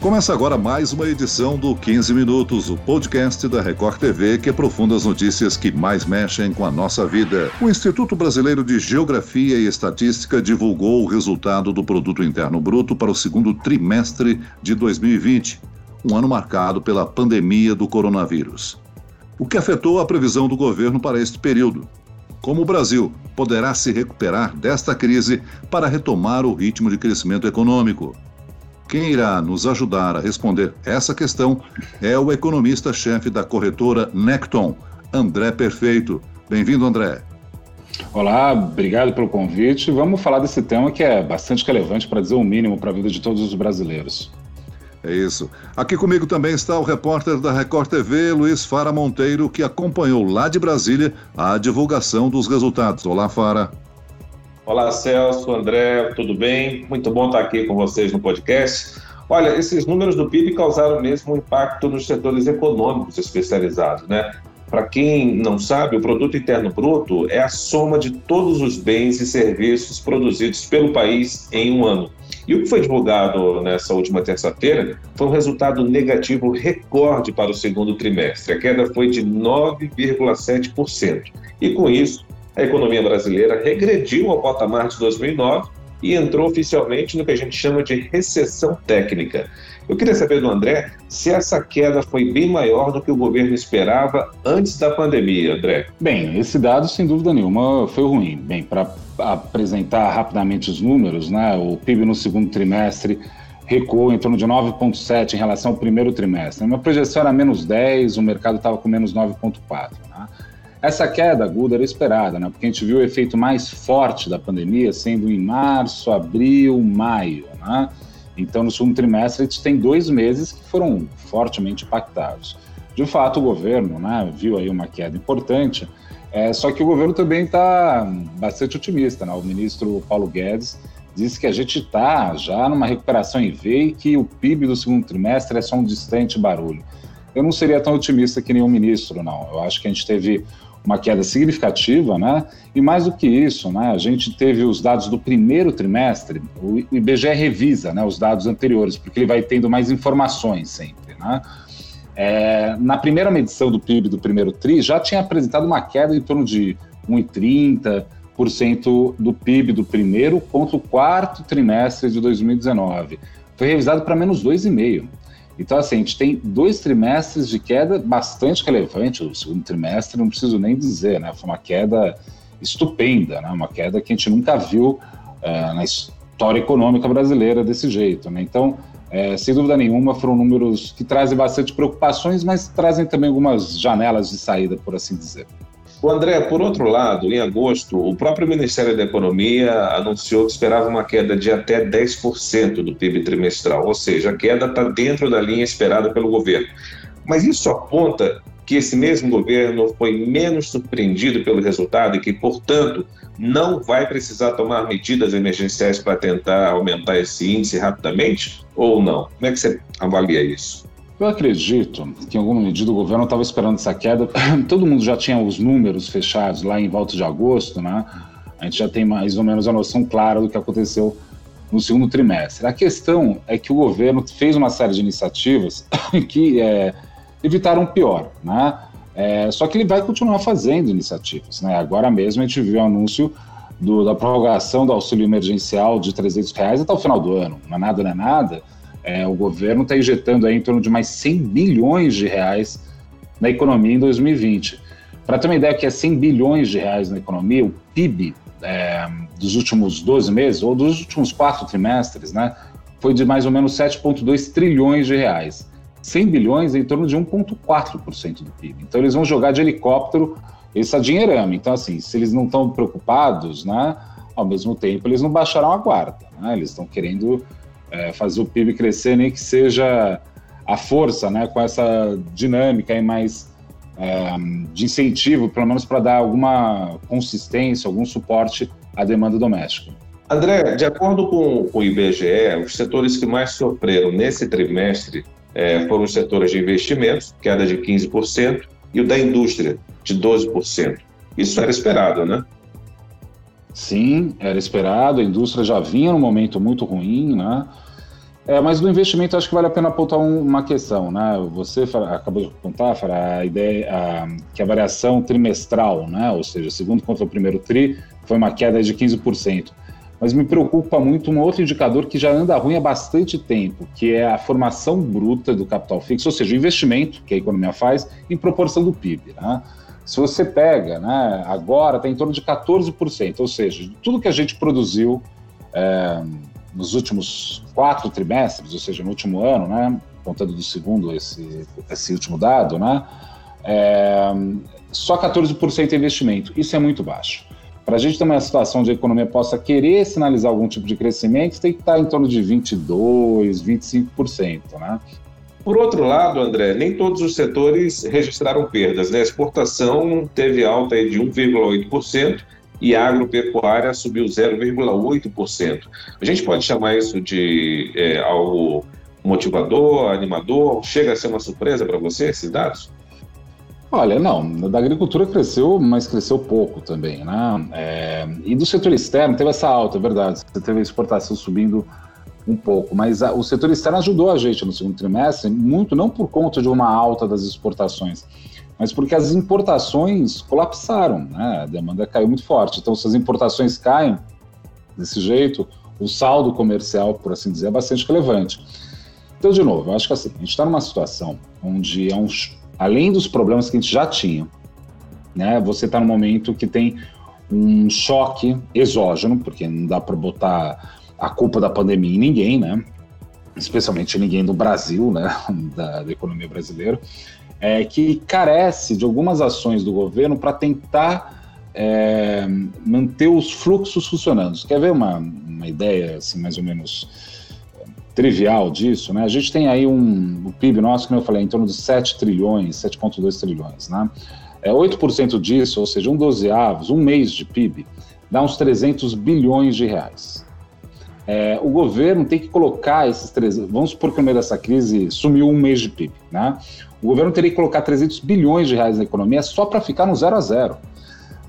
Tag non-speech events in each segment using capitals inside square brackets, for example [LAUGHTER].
Começa agora mais uma edição do 15 Minutos, o podcast da Record TV que aprofunda as notícias que mais mexem com a nossa vida. O Instituto Brasileiro de Geografia e Estatística divulgou o resultado do Produto Interno Bruto para o segundo trimestre de 2020, um ano marcado pela pandemia do coronavírus. O que afetou a previsão do governo para este período. Como o Brasil poderá se recuperar desta crise para retomar o ritmo de crescimento econômico. Quem irá nos ajudar a responder essa questão é o economista-chefe da corretora Necton, André Perfeito. Bem-vindo, André. Olá, obrigado pelo convite. Vamos falar desse tema que é bastante relevante, para dizer o mínimo, para a vida de todos os brasileiros. É isso. Aqui comigo também está o repórter da Record TV, Luiz Fara Monteiro, que acompanhou lá de Brasília a divulgação dos resultados. Olá, Fara. Olá, Celso, André, tudo bem? Muito bom estar aqui com vocês no podcast. Olha, esses números do PIB causaram mesmo um impacto nos setores econômicos especializados, né? Para quem não sabe, o produto interno bruto é a soma de todos os bens e serviços produzidos pelo país em um ano. E o que foi divulgado nessa última terça-feira foi um resultado negativo recorde para o segundo trimestre. A queda foi de 9,7%. E com isso, a economia brasileira regrediu ao patamar de 2009 e entrou oficialmente no que a gente chama de recessão técnica. Eu queria saber do André se essa queda foi bem maior do que o governo esperava antes da pandemia, André. Bem, esse dado, sem dúvida nenhuma, foi ruim. Bem, para apresentar rapidamente os números, né, o PIB no segundo trimestre recuou em torno de 9,7 em relação ao primeiro trimestre. Uma projeção era menos 10, o mercado estava com menos 9,4. Né? Essa queda aguda era esperada, né? porque a gente viu o efeito mais forte da pandemia sendo em março, abril, maio. Né? Então, no segundo trimestre, a gente tem dois meses que foram fortemente impactados. De fato, o governo né, viu aí uma queda importante, é, só que o governo também está bastante otimista. Né? O ministro Paulo Guedes disse que a gente está já numa recuperação em V e que o PIB do segundo trimestre é só um distante barulho. Eu não seria tão otimista que nenhum ministro, não. Eu acho que a gente teve uma queda significativa, né? E mais do que isso, né? A gente teve os dados do primeiro trimestre, o IBGE revisa, né, os dados anteriores, porque ele vai tendo mais informações sempre, né? É, na primeira medição do PIB do primeiro TRI, já tinha apresentado uma queda em torno de 1,30% do PIB do primeiro contra o quarto trimestre de 2019. Foi revisado para menos 2,5%. Então, assim, a gente tem dois trimestres de queda bastante relevante. O segundo trimestre, não preciso nem dizer, né? Foi uma queda estupenda, né? Uma queda que a gente nunca viu é, na história econômica brasileira desse jeito, né? Então, é, sem dúvida nenhuma, foram números que trazem bastante preocupações, mas trazem também algumas janelas de saída, por assim dizer. O André, por outro lado, em agosto, o próprio Ministério da Economia anunciou que esperava uma queda de até 10% do PIB trimestral, ou seja, a queda está dentro da linha esperada pelo governo. Mas isso aponta que esse mesmo governo foi menos surpreendido pelo resultado e que, portanto, não vai precisar tomar medidas emergenciais para tentar aumentar esse índice rapidamente? Ou não? Como é que você avalia isso? Eu acredito que, em alguma medida, o governo estava esperando essa queda. [CLEARS THROAT] Todo mundo já tinha os números fechados lá em volta de agosto, né? A gente já tem mais ou menos a noção clara do que aconteceu no segundo trimestre. A questão é que o governo fez uma série de iniciativas [CLEARS THROAT] que é, evitaram pior, né? É, só que ele vai continuar fazendo iniciativas, né? Agora mesmo a gente viu o anúncio do, da prorrogação do auxílio emergencial de 300 reais até o final do ano. Não é nada, não é nada é, o governo está injetando aí em torno de mais 100 bilhões de reais na economia em 2020. Para ter uma ideia que é 100 bilhões de reais na economia, o PIB é, dos últimos 12 meses, ou dos últimos quatro trimestres, né, foi de mais ou menos 7,2 trilhões de reais. 100 bilhões é em torno de 1,4% do PIB. Então, eles vão jogar de helicóptero esse dinheirama. Então, assim, se eles não estão preocupados, né, ao mesmo tempo, eles não baixarão a guarda. Né, eles estão querendo é, fazer o PIB crescer, nem que seja a força, né, com essa dinâmica aí mais é, de incentivo, pelo menos para dar alguma consistência, algum suporte à demanda doméstica. André, de acordo com, com o IBGE, os setores que mais sofreram nesse trimestre é, foram os setores de investimentos, queda de 15%, e o da indústria, de 12%. Isso era esperado, né? Sim, era esperado. A indústria já vinha num momento muito ruim, né? É, mas do investimento acho que vale a pena apontar um, uma questão, né? Você acabou de apontar, Fara, a ideia a, que a variação trimestral, né? Ou seja, segundo contra o primeiro tri, foi uma queda de 15%. Mas me preocupa muito um outro indicador que já anda ruim há bastante tempo, que é a formação bruta do capital fixo, ou seja, o investimento que a economia faz em proporção do PIB. Né? Se você pega, né, agora está em torno de 14%, ou seja, tudo que a gente produziu é, nos últimos quatro trimestres, ou seja, no último ano, né, contando do segundo esse, esse último dado, né, é, só 14% é investimento. Isso é muito baixo. Para a gente ter uma situação de economia possa querer sinalizar algum tipo de crescimento, tem que estar em torno de 22%, 25%. Né? Por outro lado, André, nem todos os setores registraram perdas. Né? A exportação teve alta de 1,8% e a agropecuária subiu 0,8%. A gente pode chamar isso de é, algo motivador, animador? Chega a ser uma surpresa para você esses dados? Olha, não, da agricultura cresceu, mas cresceu pouco também, né? É, e do setor externo teve essa alta, é verdade. Você teve a exportação subindo um pouco, mas a, o setor externo ajudou a gente no segundo trimestre, muito não por conta de uma alta das exportações, mas porque as importações colapsaram, né? A demanda caiu muito forte. Então, se as importações caem desse jeito, o saldo comercial, por assim dizer, é bastante relevante. Então, de novo, eu acho que assim, a gente está numa situação onde, é um, além dos problemas que a gente já tinha, né? Você está num momento que tem um choque exógeno, porque não dá para botar a culpa da pandemia em ninguém, né? Especialmente ninguém do Brasil, né? [LAUGHS] Da, da economia brasileira, é, que carece de algumas ações do governo para tentar é, manter os fluxos funcionando. Quer ver uma, uma ideia, assim, mais ou menos é, trivial disso, né? A gente tem aí um o PIB nosso, como eu falei, em torno de 7 trilhões, 7,2 trilhões, né? É 8% disso, ou seja, um dozeavos, um mês de PIB, dá uns 300 bilhões de reais. É, o governo tem que colocar esses três. Vamos supor que no meio dessa crise sumiu um mês de PIB, né? O governo teria que colocar 300 bilhões de reais na economia só para ficar no zero a zero.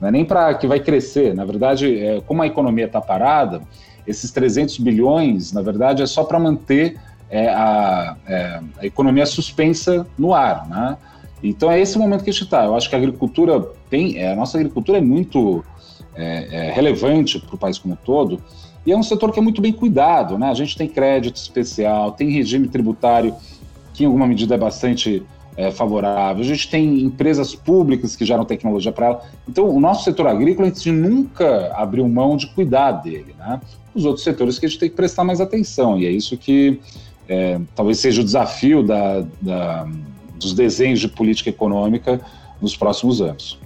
Não é nem para que vai crescer. Na verdade, é, como a economia está parada, esses 300 bilhões, na verdade, é só para manter é, a, é, a, economia suspensa no ar, né? Então é esse momento que a gente está. Eu acho que a agricultura tem, é, a nossa agricultura é muito é, é, relevante para o país como um todo e é um setor que é muito bem cuidado, né? A gente tem crédito especial, tem regime tributário que em alguma medida é bastante é, favorável. A gente tem empresas públicas que geram tecnologia para ela. Então, o nosso setor agrícola, a gente nunca abriu mão de cuidar dele, né? Os outros setores que a gente tem que prestar mais atenção, e é isso que é, talvez seja o desafio da, da, dos desenhos de política econômica nos próximos anos.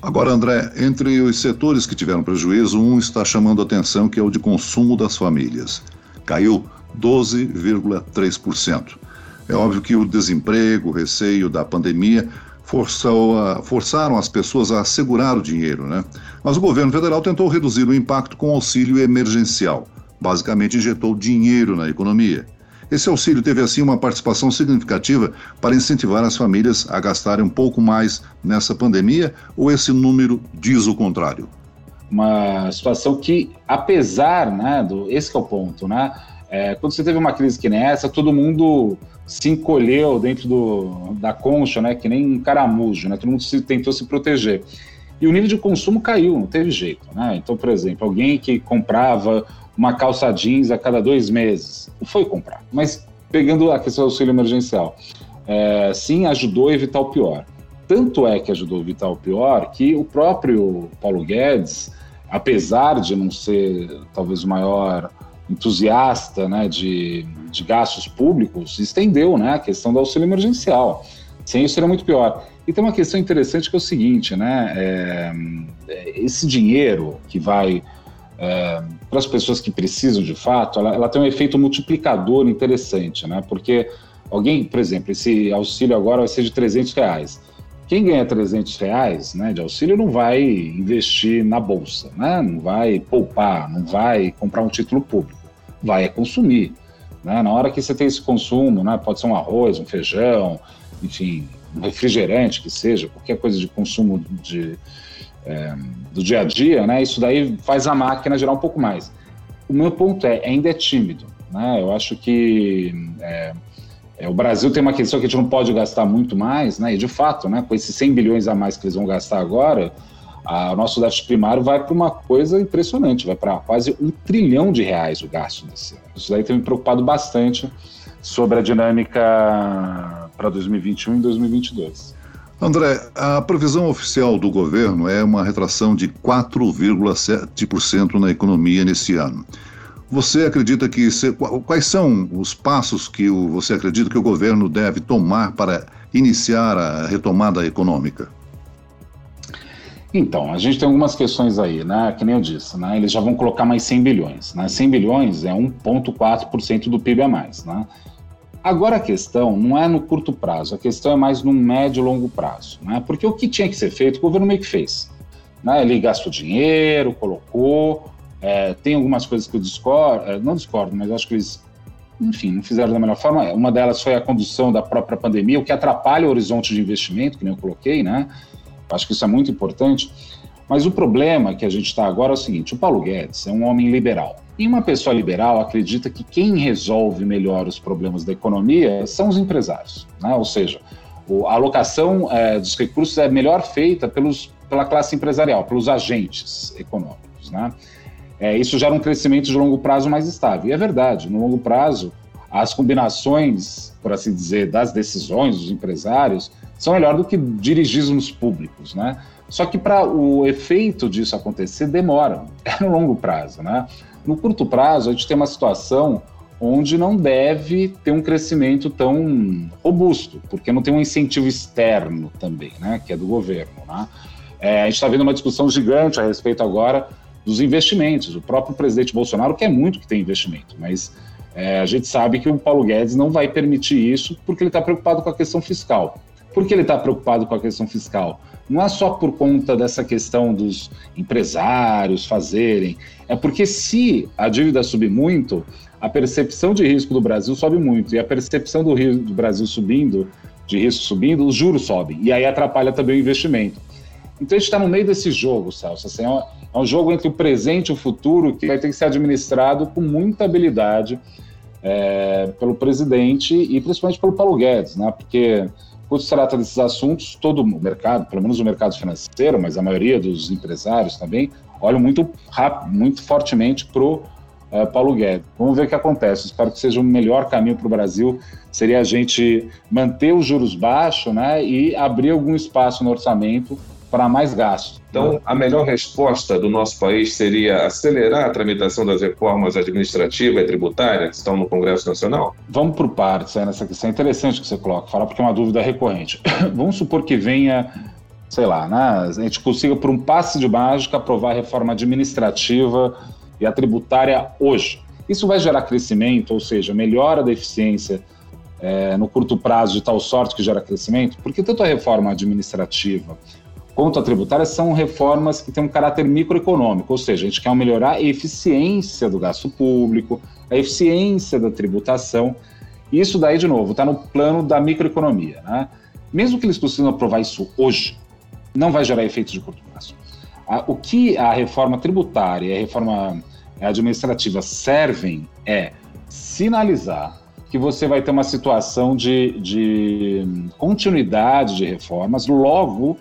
Agora, André, entre os setores que tiveram prejuízo, um está chamando a atenção, que é o de consumo das famílias. Caiu 12,3%. É óbvio que o desemprego, o receio da pandemia forçou a, forçaram as pessoas a assegurar o dinheiro, né? Mas o governo federal tentou reduzir o impacto com auxílio emergencial. Basicamente, injetou dinheiro na economia. Esse auxílio teve assim uma participação significativa para incentivar as famílias a gastarem um pouco mais nessa pandemia, ou esse número diz o contrário? Uma situação que, apesar, né, do, esse é o ponto, né? É, quando você teve uma crise que nem essa, todo mundo se encolheu dentro do, da concha, né, que nem um caramujo, né? Todo mundo se, tentou se proteger. E o nível de consumo caiu, não teve jeito, né? Então, por exemplo, alguém que comprava uma calça jeans a cada dois meses. Foi comprar. Mas pegando a questão do auxílio emergencial, é, sim, ajudou a evitar o pior. Tanto é que ajudou a evitar o pior que o próprio Paulo Guedes, apesar de não ser talvez o maior entusiasta né, de, de gastos públicos, estendeu né, a questão do auxílio emergencial. Sem isso seria muito pior. E tem uma questão interessante que é o seguinte, né? É, esse dinheiro que vai é, para as pessoas que precisam de fato, ela, ela, tem um efeito multiplicador interessante, né? Porque alguém, por exemplo, esse auxílio agora vai ser de 300 reais. Quem ganha 300 reais né, de auxílio não vai investir na bolsa, né? não vai poupar, não vai comprar um título público, vai consumir. Né? Na hora que você tem esse consumo, né, pode ser um arroz, um feijão, enfim, um refrigerante que seja, qualquer coisa de consumo de, é, do dia a dia, né, isso daí faz a máquina gerar um pouco mais. O meu ponto é, ainda é tímido. Né? Eu acho que é, é, o Brasil tem uma questão que a gente não pode gastar muito mais, né? e de fato, né, com esses 100 bilhões a mais que eles vão gastar agora, o nosso déficit primário vai para uma coisa impressionante, vai para quase um trilhão de reais o gasto desse ano. Isso daí tem me preocupado bastante sobre a dinâmica para 2021 e 2022. André, a previsão oficial do governo é uma retração de 4,7% na economia nesse ano. Você acredita que quais são os passos que você acredita que o governo deve tomar para iniciar a retomada econômica? Então, a gente tem algumas questões aí, né? Que nem eu disse, né? Eles já vão colocar mais 100 bilhões, né? 100 bilhões é 1,4% do PIB a mais, né? Agora a questão não é no curto prazo, a questão é mais no médio e longo prazo, né? Porque o que tinha que ser feito, o governo meio que fez. Né? Ele gastou dinheiro, colocou, é, tem algumas coisas que eu discordo, é, não discordo, mas acho que eles, enfim, não fizeram da melhor forma. Uma delas foi a condução da própria pandemia, o que atrapalha o horizonte de investimento, que nem eu coloquei, né? Acho que isso é muito importante. Mas o problema que a gente está agora é o seguinte: o Paulo Guedes é um homem liberal. E uma pessoa liberal acredita que quem resolve melhor os problemas da economia são os empresários. Né? Ou seja, a alocação é, dos recursos é melhor feita pelos, pela classe empresarial, pelos agentes econômicos. Né? É, isso gera um crescimento de longo prazo mais estável. E é verdade, no longo prazo, as combinações, por assim dizer, das decisões dos empresários são melhor do que dirigismos públicos. Né? Só que para o efeito disso acontecer demora, [LAUGHS] é no longo prazo, né? No curto prazo, a gente tem uma situação onde não deve ter um crescimento tão robusto, porque não tem um incentivo externo também, né, que é do governo. Né? É, a gente está vendo uma discussão gigante a respeito agora dos investimentos. O próprio presidente Bolsonaro quer muito que tenha investimento, mas é, a gente sabe que o Paulo Guedes não vai permitir isso porque ele está preocupado com a questão fiscal. Por que ele está preocupado com a questão fiscal? Não é só por conta dessa questão dos empresários fazerem, é porque se a dívida subir muito, a percepção de risco do Brasil sobe muito, e a percepção do, risco do Brasil subindo, de risco subindo, os juros sobem, e aí atrapalha também o investimento. Então a gente está no meio desse jogo, Celso. Assim, é, um, é um jogo entre o presente e o futuro que vai ter que ser administrado com muita habilidade é, pelo presidente e principalmente pelo Paulo Guedes, né? Porque quando se trata desses assuntos, todo o mercado, pelo menos o mercado financeiro, mas a maioria dos empresários também, olham muito rápido, muito fortemente para o uh, eh, Paulo Guedes. Vamos ver o que acontece. Espero que seja o melhor caminho para o Brasil seria a gente manter os juros baixos né, e abrir algum espaço no orçamento para mais gastos. Então, a melhor resposta do nosso país seria acelerar a tramitação das reformas administrativa e tributária que estão no Congresso Nacional? Vamos por partes é, nessa questão. É interessante que você coloca, falar porque é uma dúvida recorrente. [COUGHS] Vamos supor que venha, sei lá, né, a gente consiga, por um passe de mágica, aprovar a reforma administrativa e a tributária hoje. Isso vai gerar crescimento, ou seja, melhora da eficiência é, no curto prazo de tal sorte que gera crescimento, porque tanto a reforma administrativa conta tributária são reformas que têm um caráter microeconômico, ou seja, a gente quer melhorar a eficiência do gasto público, a eficiência da tributação. Isso daí, de novo, está no plano da microeconomia. Né? Mesmo que eles consigam aprovar isso hoje, não vai gerar efeitos de curto prazo. O que a reforma tributária e a reforma administrativa servem é sinalizar que você vai ter uma situação de, de continuidade de reformas, logo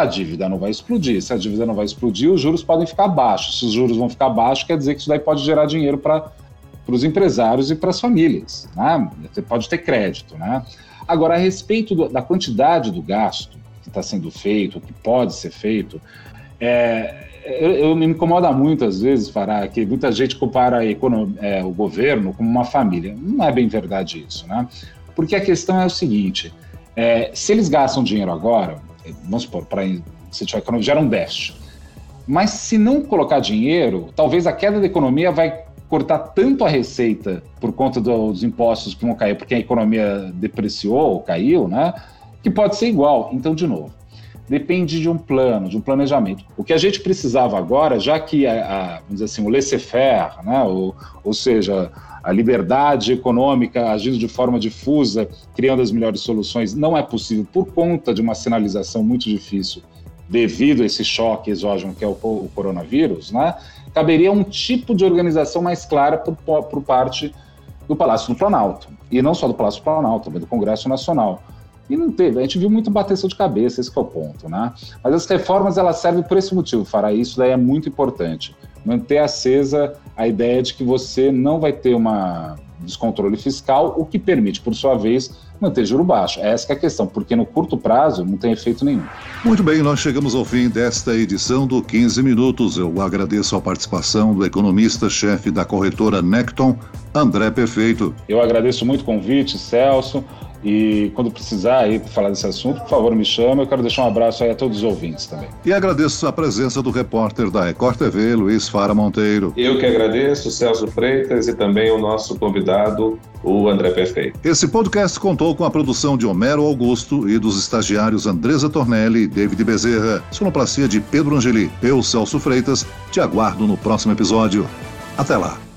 a dívida não vai explodir. Se a dívida não vai explodir, os juros podem ficar baixos. Se os juros vão ficar baixos, quer dizer que isso daí pode gerar dinheiro para os empresários e para as famílias. Né? Você pode ter crédito. Né? Agora, a respeito do, da quantidade do gasto que está sendo feito, que pode ser feito, é, eu, eu, me incomoda muito, às vezes, Fará, que muita gente compara é, o governo como uma família. Não é bem verdade isso, né? Porque a questão é o seguinte: é, se eles gastam dinheiro agora, vamos supor, para incentivar a economia, gera um déficit. Mas se não colocar dinheiro, talvez a queda da economia vai cortar tanto a receita por conta dos impostos que vão cair, porque a economia depreciou ou caiu, né? Que pode ser igual. Então, de novo, depende de um plano, de um planejamento. O que a gente precisava agora, já que a, a vamos dizer assim, o laissez-faire, né? ou, ou seja, a liberdade econômica agindo de forma difusa, criando as melhores soluções, não é possível por conta de uma sinalização muito difícil devido a esse choque exógeno que é o, o coronavírus, né? Caberia um tipo de organização mais clara por, por parte do Palácio do Planalto. E não só do Palácio do Planalto, também do Congresso Nacional. E não teve, a gente viu muito bateção de cabeça, esse é o ponto, né? Mas as reformas, elas servem por esse motivo, Fará, isso daí é muito importante. Manter acesa a ideia de que você não vai ter uma descontrole fiscal, o que permite, por sua vez, manter juro baixo. Essa é a questão, porque no curto prazo não tem efeito nenhum. Muito bem, nós chegamos ao fim desta edição do 15 Minutos. Eu agradeço a participação do economista-chefe da corretora Necton, André Perfeito. Eu agradeço muito o convite, Celso. E quando precisar aí para falar desse assunto, por favor, me chame. Eu quero deixar um abraço aí a todos os ouvintes também. E agradeço a presença do repórter da Record TV, Luiz Fara Monteiro. Eu que agradeço, Celso Freitas, e também o nosso convidado, o André Perfeito. Esse podcast contou com a produção de Homero Augusto e dos estagiários Andresa Tornelli e David Bezerra. Sonoplastia de Pedro Angeli. Eu, Celso Freitas, te aguardo no próximo episódio. Até lá.